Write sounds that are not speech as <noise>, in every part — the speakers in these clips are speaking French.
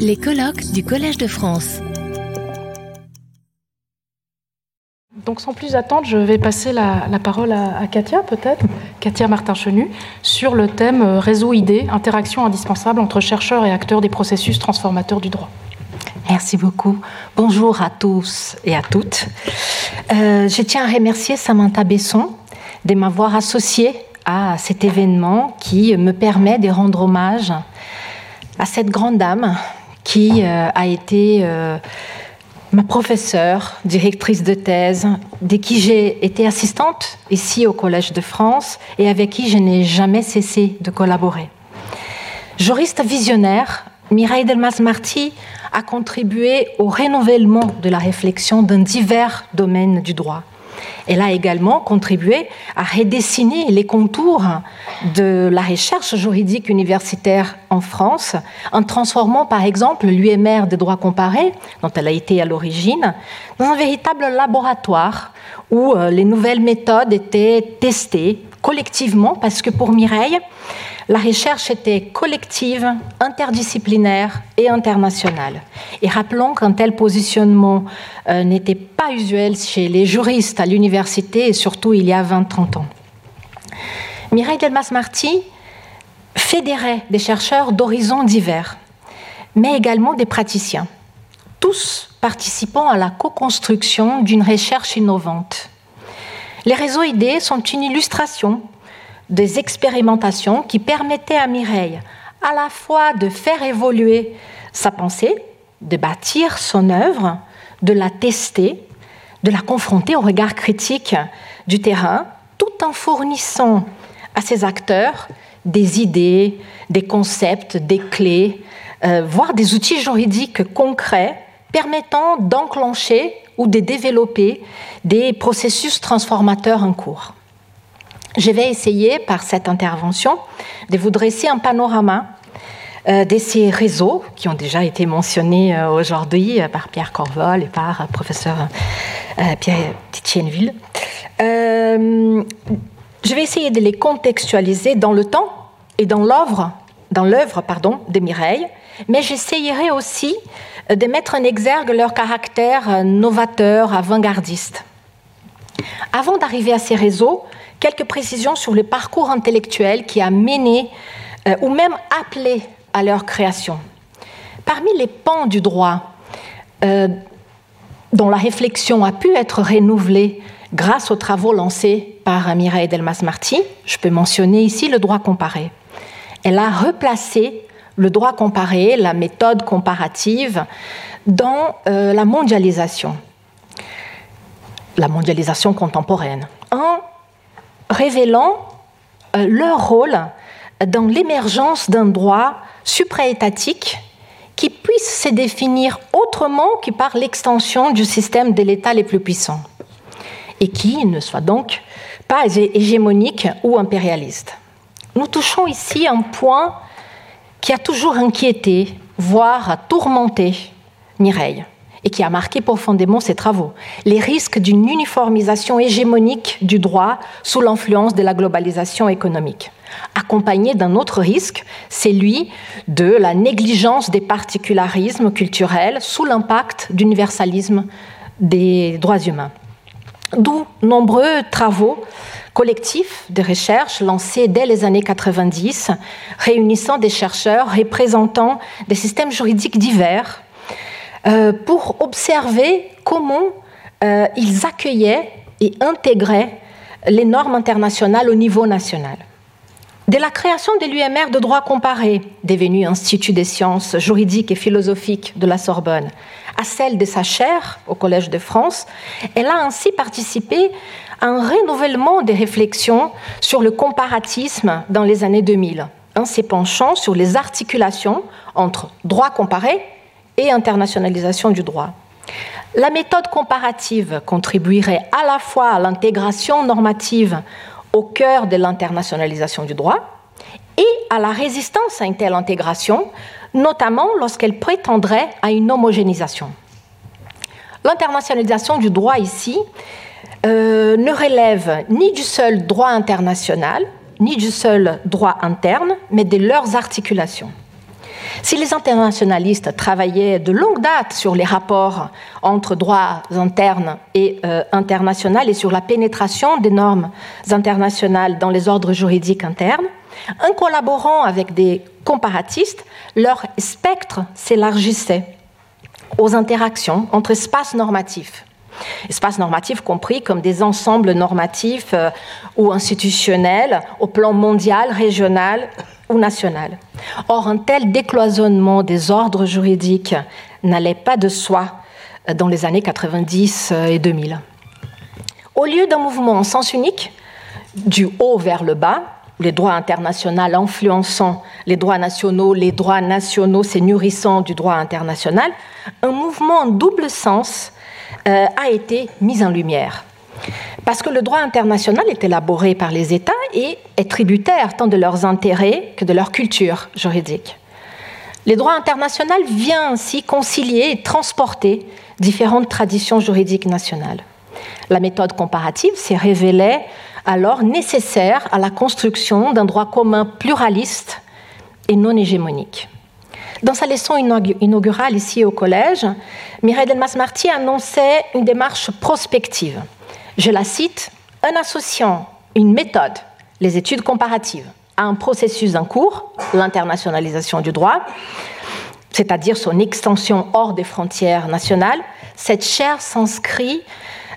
Les colloques du Collège de France. Donc sans plus attendre, je vais passer la, parole à, Katia peut-être, Katia Martin-Chenu, sur le thème euh, réseau idées, interaction indispensable entre chercheurs et acteurs des processus transformateurs du droit. Merci beaucoup. Bonjour à tous et à toutes. Euh, je tiens à remercier Samantha Besson de m'avoir associée à cet événement qui me permet de rendre hommage à cette grande dame qui euh, a été euh, ma professeure, directrice de thèse, de qui j'ai été assistante ici au Collège de France et avec qui je n'ai jamais cessé de collaborer. Juriste visionnaire, Mireille Delmas-Marty a contribué au renouvellement de la réflexion dans divers domaines du droit. Elle a également contribué à redessiner les contours de la recherche juridique universitaire en France, en transformant par exemple l'UMR des droits comparés, dont elle a été à l'origine, dans un véritable laboratoire où euh, les nouvelles méthodes étaient testées collectivement, parce que pour Mireille, la recherche était collective, interdisciplinaire et internationale. Et rappelons qu'un tel positionnement euh, n'était pas usuel chez les juristes à l'université, et surtout il y a 20-30 ans. Mireille Delmas-Marty fédérait des chercheurs d'horizons divers, mais également des praticiens, tous participant à la co-construction d'une recherche innovante. Les réseaux idées sont une illustration des expérimentations qui permettaient à Mireille à la fois de faire évoluer sa pensée, de bâtir son œuvre, de la tester, de la confronter au regard critique du terrain, tout en fournissant à ses acteurs des idées, des concepts, des clés, euh, voire des outils juridiques concrets permettant d'enclencher ou de développer des processus transformateurs en cours. Je vais essayer par cette intervention de vous dresser un panorama euh, de ces réseaux qui ont déjà été mentionnés euh, aujourd'hui euh, par Pierre Corvol et par professeur Pierre Titienville. je vais essayer de les contextualiser dans le temps et dans l'œuvre, dans l'œuvre pardon, de Mireille, mais j'essayerai aussi de mettre en exergue leur caractère novateur, avant-gardiste. Avant d'arriver à ces réseaux, quelques précisions sur le parcours intellectuel qui a mené euh, ou même appelé à leur création. Parmi les pans du droit euh, dont la réflexion a pu être renouvelée grâce aux travaux lancés par Mireille Delmas-Marty, je peux mentionner ici le droit comparé. Elle a replacé le droit comparé, la méthode comparative, dans euh, la mondialisation, la mondialisation contemporaine, en révélant euh, leur rôle dans l'émergence d'un droit supraétatique qui puisse se définir autrement que par l'extension du système de l'État les plus puissants et qui ne soit donc pas hégémonique ou impérialiste. Nous touchons ici un point qui a toujours inquiété, voire tourmenté Mireille et qui a marqué profondément ses travaux, les risques d'une uniformisation hégémonique du droit sous l'influence de la globalisation économique. Accompagné d'un autre risque, celui de la négligence des particularismes culturels sous l'impact d'universalisme des droits humains. D'où nombreux travaux collectifs de recherche lancés dès les années 90, réunissant des chercheurs représentant des systèmes juridiques divers euh, pour observer comment euh, ils accueillaient et intégraient les normes internationales au niveau national. Dès la création de l'UMR de droit comparé, devenu Institut des sciences juridiques et philosophiques de la Sorbonne, à celle de sa chaire au Collège de France, elle a ainsi participé à un renouvellement des réflexions sur le comparatisme dans les années 2000, en s'épanchant sur les articulations entre droit comparé et internationalisation du droit. La méthode comparative contribuerait à la fois à l'intégration normative au cœur de l'internationalisation du droit et à la résistance à une telle intégration, notamment lorsqu'elle prétendrait à une homogénéisation. L'internationalisation du droit ici euh, ne relève ni du seul droit international, ni du seul droit interne, mais de leurs articulations. Si les internationalistes travaillaient de longue date sur les rapports entre droits internes et euh, internationaux et sur la pénétration des normes internationales dans les ordres juridiques internes, en collaborant avec des comparatistes, leur spectre s'élargissait aux interactions entre espaces normatifs. Espaces normatifs compris comme des ensembles normatifs euh, ou institutionnels au plan mondial, régional ou national. Or, un tel décloisonnement des ordres juridiques n'allait pas de soi euh, dans les années 90 euh, et 2000. Au lieu d'un mouvement en sens unique, du haut vers le bas, les droits internationaux influençant les droits nationaux, les droits nationaux se nourrissant du droit international, un mouvement en double sens euh, a été mis en lumière. Parce que le droit international est élaboré par les États et est tributaire tant de leurs intérêts que de leur culture juridique. Le droit international vient ainsi concilier et transporter différentes traditions juridiques nationales. La méthode comparative s'est révélée alors nécessaire à la construction d'un droit commun pluraliste et non hégémonique. Dans sa leçon inaugurale ici au collège, Mireille Delmas-Marty annonçait une démarche prospective. Je la cite En associant une méthode, les études comparatives, à un processus en cours, l'internationalisation du droit, c'est-à-dire son extension hors des frontières nationales, cette chaire s'inscrit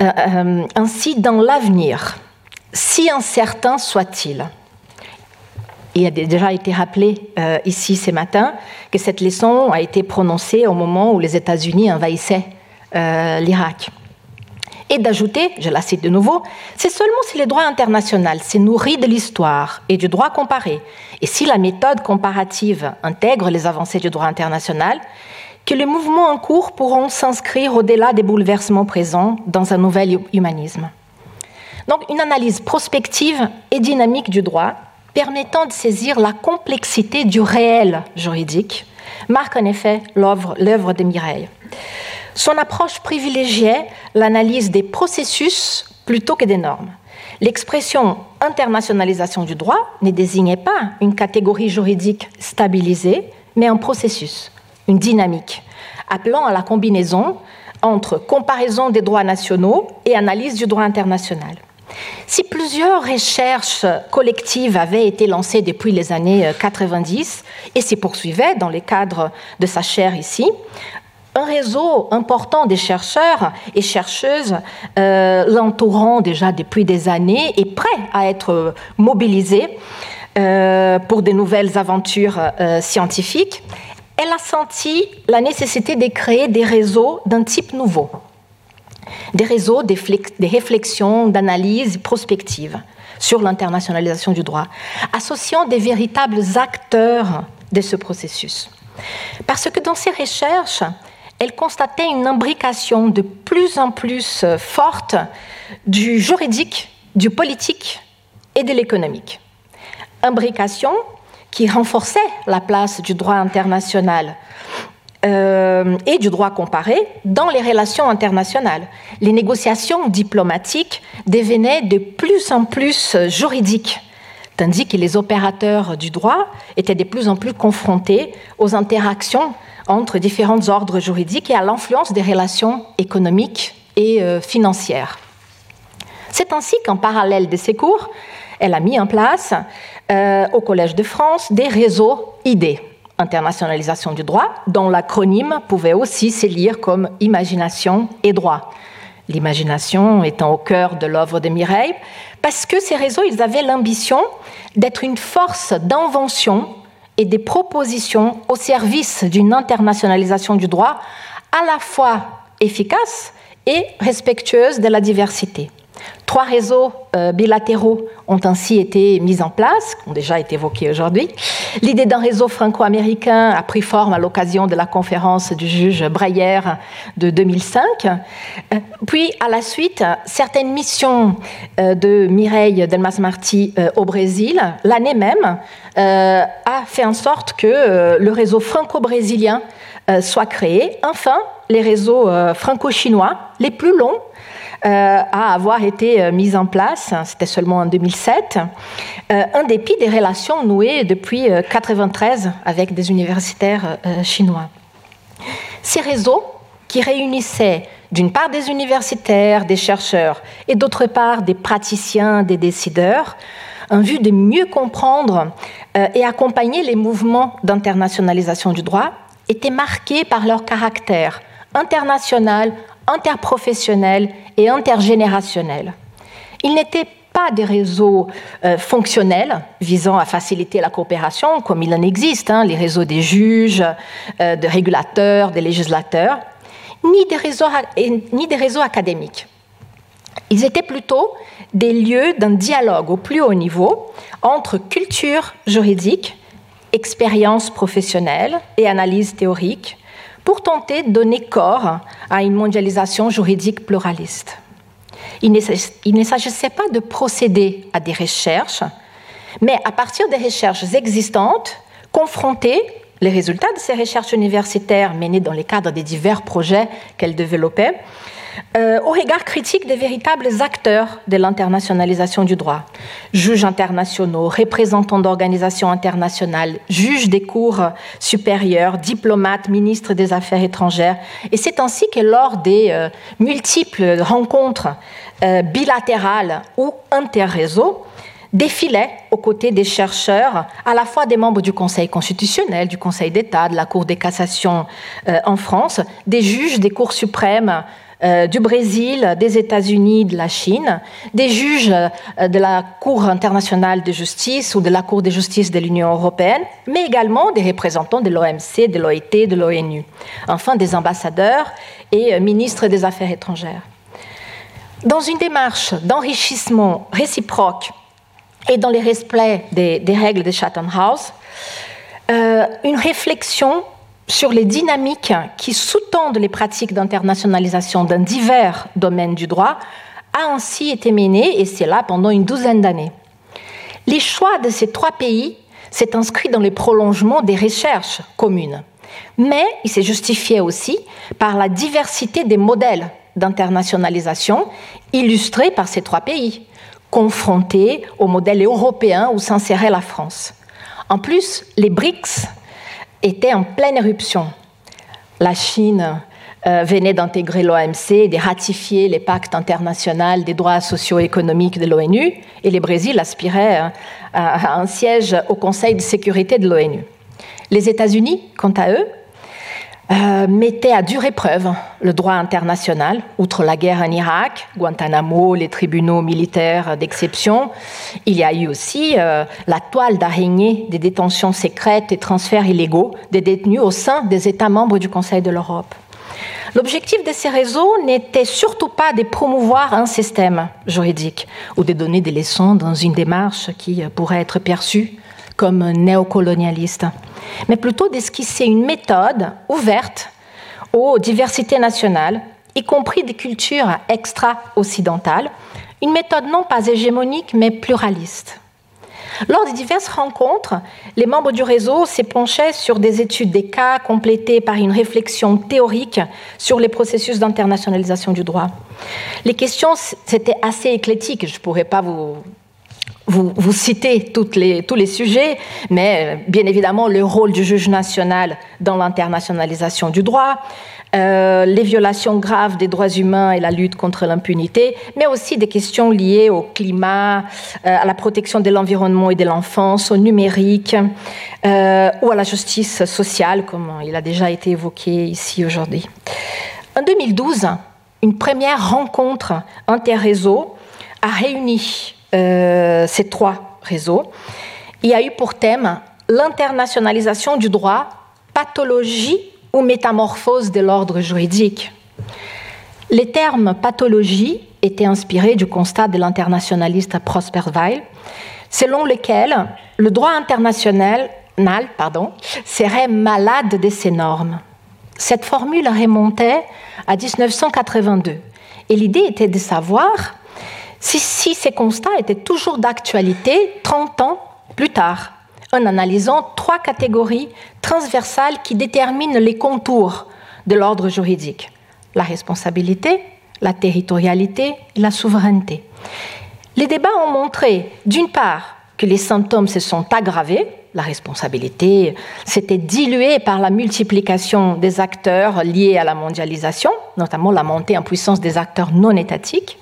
euh, euh, ainsi dans l'avenir, si incertain soit-il il a déjà été rappelé euh, ici ce matin que cette leçon a été prononcée au moment où les États-Unis envahissaient euh, l'Irak. Et d'ajouter, je la cite de nouveau, c'est seulement si le droit international s'est nourri de l'histoire et du droit comparé, et si la méthode comparative intègre les avancées du droit international, que les mouvements en cours pourront s'inscrire au-delà des bouleversements présents dans un nouvel humanisme. Donc une analyse prospective et dynamique du droit permettant de saisir la complexité du réel juridique, marque en effet l'œuvre de Mireille. Son approche privilégiait l'analyse des processus plutôt que des normes. L'expression internationalisation du droit ne désignait pas une catégorie juridique stabilisée, mais un processus, une dynamique, appelant à la combinaison entre comparaison des droits nationaux et analyse du droit international. Si plusieurs recherches collectives avaient été lancées depuis les années 90 euh, et s'y poursuivaient dans le cadre de sa chaire ici, un réseau important des chercheurs et chercheuses euh, l'entourant déjà depuis des années est prêt à être mobilisé euh, pour de nouvelles aventures scientifiques, elle a senti la nécessité de créer des réseaux d'un type nouveau des réseaux, des, réflexions, d'analyses prospectives sur l'internationalisation du droit, associant des véritables acteurs de ce processus. Parce que dans ces recherches, elle constatait une imbrication de plus en plus forte du juridique, du politique et de l'économique. Imbrication qui renforçait la place du droit international euh, et du droit comparé dans les relations internationales. Les négociations diplomatiques devenaient de plus en plus juridiques, tandis que les opérateurs du droit étaient de plus en plus confrontés aux interactions entre différents ordres juridiques et à l'influence des relations économiques et euh, financières. C'est ainsi qu'en parallèle de ces cours, elle a mis en place euh, au Collège de France des réseaux idées internationalisation du droit, dont l'acronyme pouvait aussi se lire comme imagination et droit. L'imagination étant au cœur de l'œuvre de Mireille, parce que ces réseaux, ils avaient l'ambition d'être une force d'invention et des propositions au service d'une internationalisation du droit à la fois efficace et respectueuse de la diversité. Trois réseaux euh, bilatéraux ont ainsi été mis en place, qui ont déjà été évoqués aujourd'hui. L'idée d'un réseau franco-américain a pris forme à l'occasion de la conférence du juge Breyer de 2005. Euh, puis, à la suite, certaines missions euh, de Mireille Delmas-Marty au Brésil, l'année même, a fait en sorte que le réseau franco-brésilien soit créé. Enfin, les réseaux franco-chinois, les plus longs, à avoir été mise en place, c'était seulement en 2007, en dépit des relations nouées depuis 1993 avec des universitaires chinois. Ces réseaux qui réunissaient d'une part des universitaires, des chercheurs, et d'autre part des praticiens, des décideurs, en vue de mieux comprendre euh, et accompagner les mouvements d'internationalisation du droit, étaient marqués par leur caractère international, interprofessionnel et intergénérationnel. Ils n'étaient pas des réseaux euh, fonctionnels visant à faciliter la coopération, comme il en existe, hein, les réseaux des juges, euh, des régulateurs, des législateurs, ni des réseaux académiques. Ils étaient plutôt des lieux d'un dialogue au plus haut niveau entre culture juridique, expérience professionnelle et analyse théorique pour tenter de donner corps à une mondialisation juridique pluraliste. Il ne s'agissait pas de procéder à des recherches, mais à partir des recherches existantes, confronter les résultats de ces recherches universitaires menées dans le cadre des divers projets qu'elle développait euh, au regard critique des véritables acteurs de l'internationalisation du droit. Juges internationaux, représentants d'organisations internationales, juges des cours supérieurs, diplomates, ministres des Affaires étrangères. Et c'est ainsi que lors des euh, multiples rencontres euh, bilatérales ou interréseaux, défilait aux côtés des chercheurs, à la fois des membres du Conseil constitutionnel, du Conseil d'État, de la Cour des cassations euh, en France, des juges des cours suprêmes euh, du Brésil, des États-Unis, de la Chine, des juges euh, de la Cour internationale de justice ou de la Cour de justice de l'Union européenne, mais également des représentants de l'OMC, de l'OIT, de l'ONU, enfin des ambassadeurs et ministres des Affaires étrangères. Dans une démarche d'enrichissement réciproque et dans les respects des, règles de Chatham House, euh, une réflexion sur les dynamiques qui sous-tendent les pratiques d'internationalisation dans divers domaines du droit a ainsi été menée, et c'est là pendant une douzaine d'années. Les choix de ces trois pays s'est inscrit dans les prolongements des recherches communes, mais il s'est justifié aussi par la diversité des modèles d'internationalisation illustrés par ces trois pays confrontés au modèle européen où s'insérait la France. En plus, les BRICS étaient en pleine éruption. La Chine euh, venait d'intégrer l'OMC et de ratifier les pactes internationaux des droits socio-économiques de l'ONU, et le Brésil aspirait euh, à un siège au Conseil de sécurité de l'ONU. Les États-Unis, quant à eux, euh, mettait à dure épreuve le droit international, outre la guerre en Irak, Guantanamo, les tribunaux militaires d'exception. Il y a eu aussi euh, la toile d'araignée des détentions secrètes et transferts illégaux des détenus au sein des États membres du Conseil de l'Europe. L'objectif de ces réseaux n'était surtout pas de promouvoir un système juridique ou de donner des leçons dans une démarche qui pourrait être perçue comme néocolonialiste, mais plutôt d'esquisser une méthode ouverte aux diversités nationales, y compris des cultures extra-occidentales, une méthode non pas hégémonique mais pluraliste. Lors des diverses rencontres, les membres du réseau s'épanchaient sur des études des cas complétées par une réflexion théorique sur les processus d'internationalisation du droit. Les questions, c'était assez éclectique, je ne pourrais pas vous vous, citez toutes les, tous les sujets, mais euh, bien évidemment le rôle du juge national dans l'internationalisation du droit, euh, les violations graves des droits humains et la lutte contre l'impunité, mais aussi des questions liées au climat, euh, à la protection de l'environnement et de l'enfance, au numérique ou à la justice sociale, comme il a déjà été évoqué ici aujourd'hui. En 2012, une première rencontre interréseau a réuni ces trois réseaux, il a eu pour thème l'internationalisation du droit, pathologie ou métamorphose de l'ordre juridique. Les termes pathologie étaient inspirés du constat de l'internationaliste Prosper Weil, selon lequel le droit international serait malade de ses normes. Cette formule remontait à 1982 et l'idée était de savoir si, ces constats étaient toujours d'actualité 30 ans plus tard, en analysant trois catégories transversales qui déterminent les contours de l'ordre juridique. La responsabilité, la territorialité et la souveraineté. Les débats ont montré, d'une part, que les symptômes se sont aggravés, la responsabilité s'était diluée par la multiplication des acteurs liés à la mondialisation, notamment la montée en puissance des acteurs non étatiques.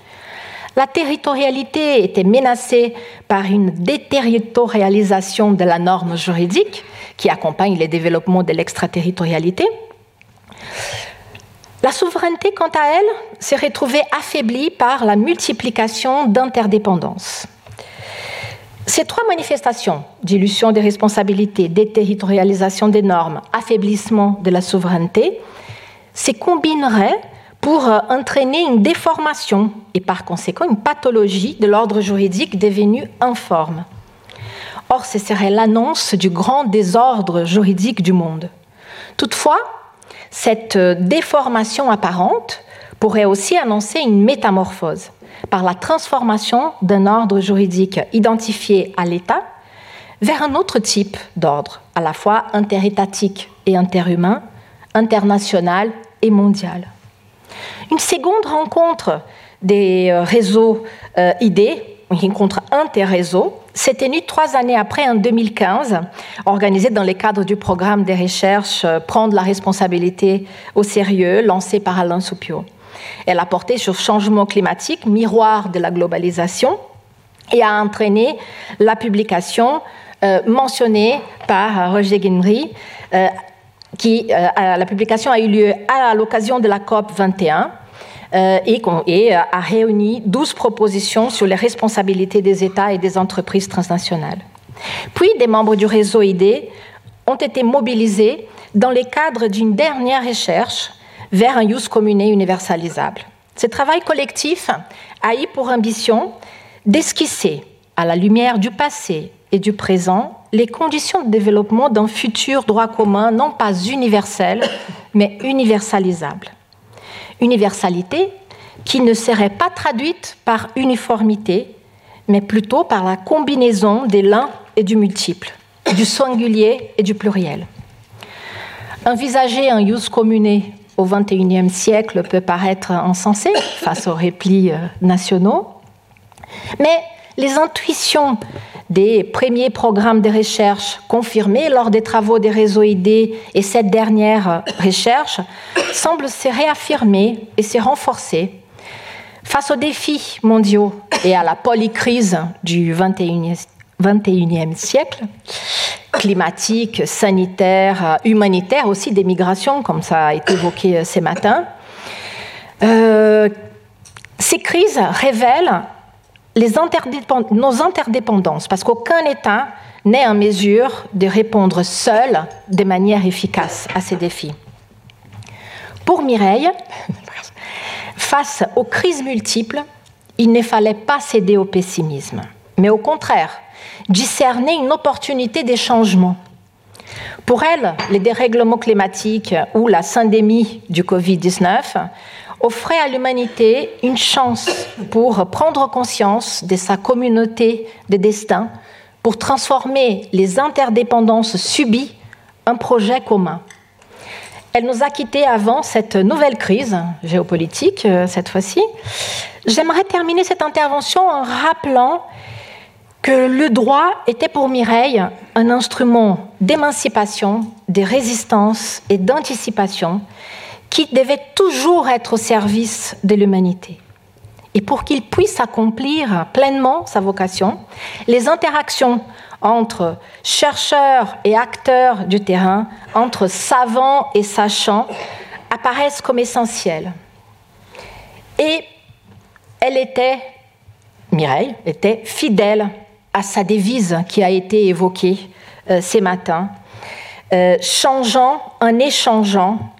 La territorialité était menacée par une déterritorialisation de la norme juridique qui accompagne les développements de l'extraterritorialité. La souveraineté, quant à elle, s'est retrouvée affaiblie par la multiplication d'interdépendances. Ces trois manifestations, dilution des responsabilités, déterritorialisation des normes, affaiblissement de la souveraineté, se combineraient pour euh, entraîner une déformation et par conséquent une pathologie de l'ordre juridique devenu informe. Or, ce serait l'annonce du grand désordre juridique du monde. Toutefois, cette euh, déformation apparente pourrait aussi annoncer une métamorphose par la transformation d'un ordre juridique identifié à l'État vers un autre type d'ordre, à la fois interétatique et interhumain, international et mondial. Une seconde rencontre des euh, réseaux euh, idées, une rencontre interréseaux, s'est tenue trois années après, en 2015, organisée dans le cadre du programme des recherches euh, Prendre la responsabilité au sérieux, lancé par Alain Soupio. Elle a porté sur changement climatique, miroir de la globalisation, et a entraîné la publication mentionnée par Roger Guinry, qui, la publication a eu lieu à l'occasion de la COP 21 euh, et, et euh, a réuni 12 propositions sur les responsabilités des États et des entreprises transnationales. Puis, des membres du réseau ID ont été mobilisés dans le cadre d'une dernière recherche vers un use communé universalisable. Ce travail collectif a eu pour ambition d'esquisser, à la lumière du passé et du présent, les conditions de développement d'un futur droit commun non pas universel, mais universalisable universalité qui ne serait pas traduite par uniformité, mais plutôt par la combinaison des l'un et du multiple, du singulier et du pluriel. Envisager un use communé au XXIe siècle peut paraître insensé face aux replis euh, nationaux, mais les intuitions des premiers programmes de recherche confirmés lors des travaux des réseaux ID et cette dernière recherche semblent se réaffirmer et se renforcer face aux défis mondiaux et à la polycrise du 21e, siècle, climatique, sanitaire, humanitaire, aussi des migrations, comme ça a été évoqué ce matin. Euh, ces crises révèlent nos interdépendances, parce qu'aucun État n'est en mesure de répondre seul de manière efficace à ces défis. Pour Mireille, <laughs> face aux crises multiples, il ne fallait pas céder au pessimisme, mais au contraire, discerner une opportunité des changements. Pour elle, les dérèglements climatiques ou la syndémie du Covid-19 offrait à l'humanité une chance pour prendre conscience de sa communauté de destin, pour transformer les interdépendances subies en projet commun. Elle nous a quittés avant cette nouvelle crise géopolitique, euh, cette fois-ci. J'aimerais terminer cette intervention en rappelant que le droit était pour Mireille un instrument d'émancipation, de résistance et d'anticipation qui devait toujours être au service de l'humanité. Et pour qu'il puisse accomplir pleinement sa vocation, les interactions entre chercheurs et acteurs du terrain, entre savants et sachants, apparaissent comme essentielles. Et elle était, Mireille, était fidèle à sa devise qui a été évoquée euh, ces matins, euh, changeant en échangeant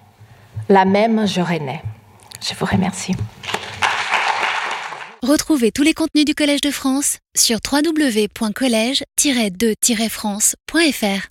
la même je renais. Je vous remercie. Retrouvez tous les contenus du Collège de France sur www.colège-2-france.fr.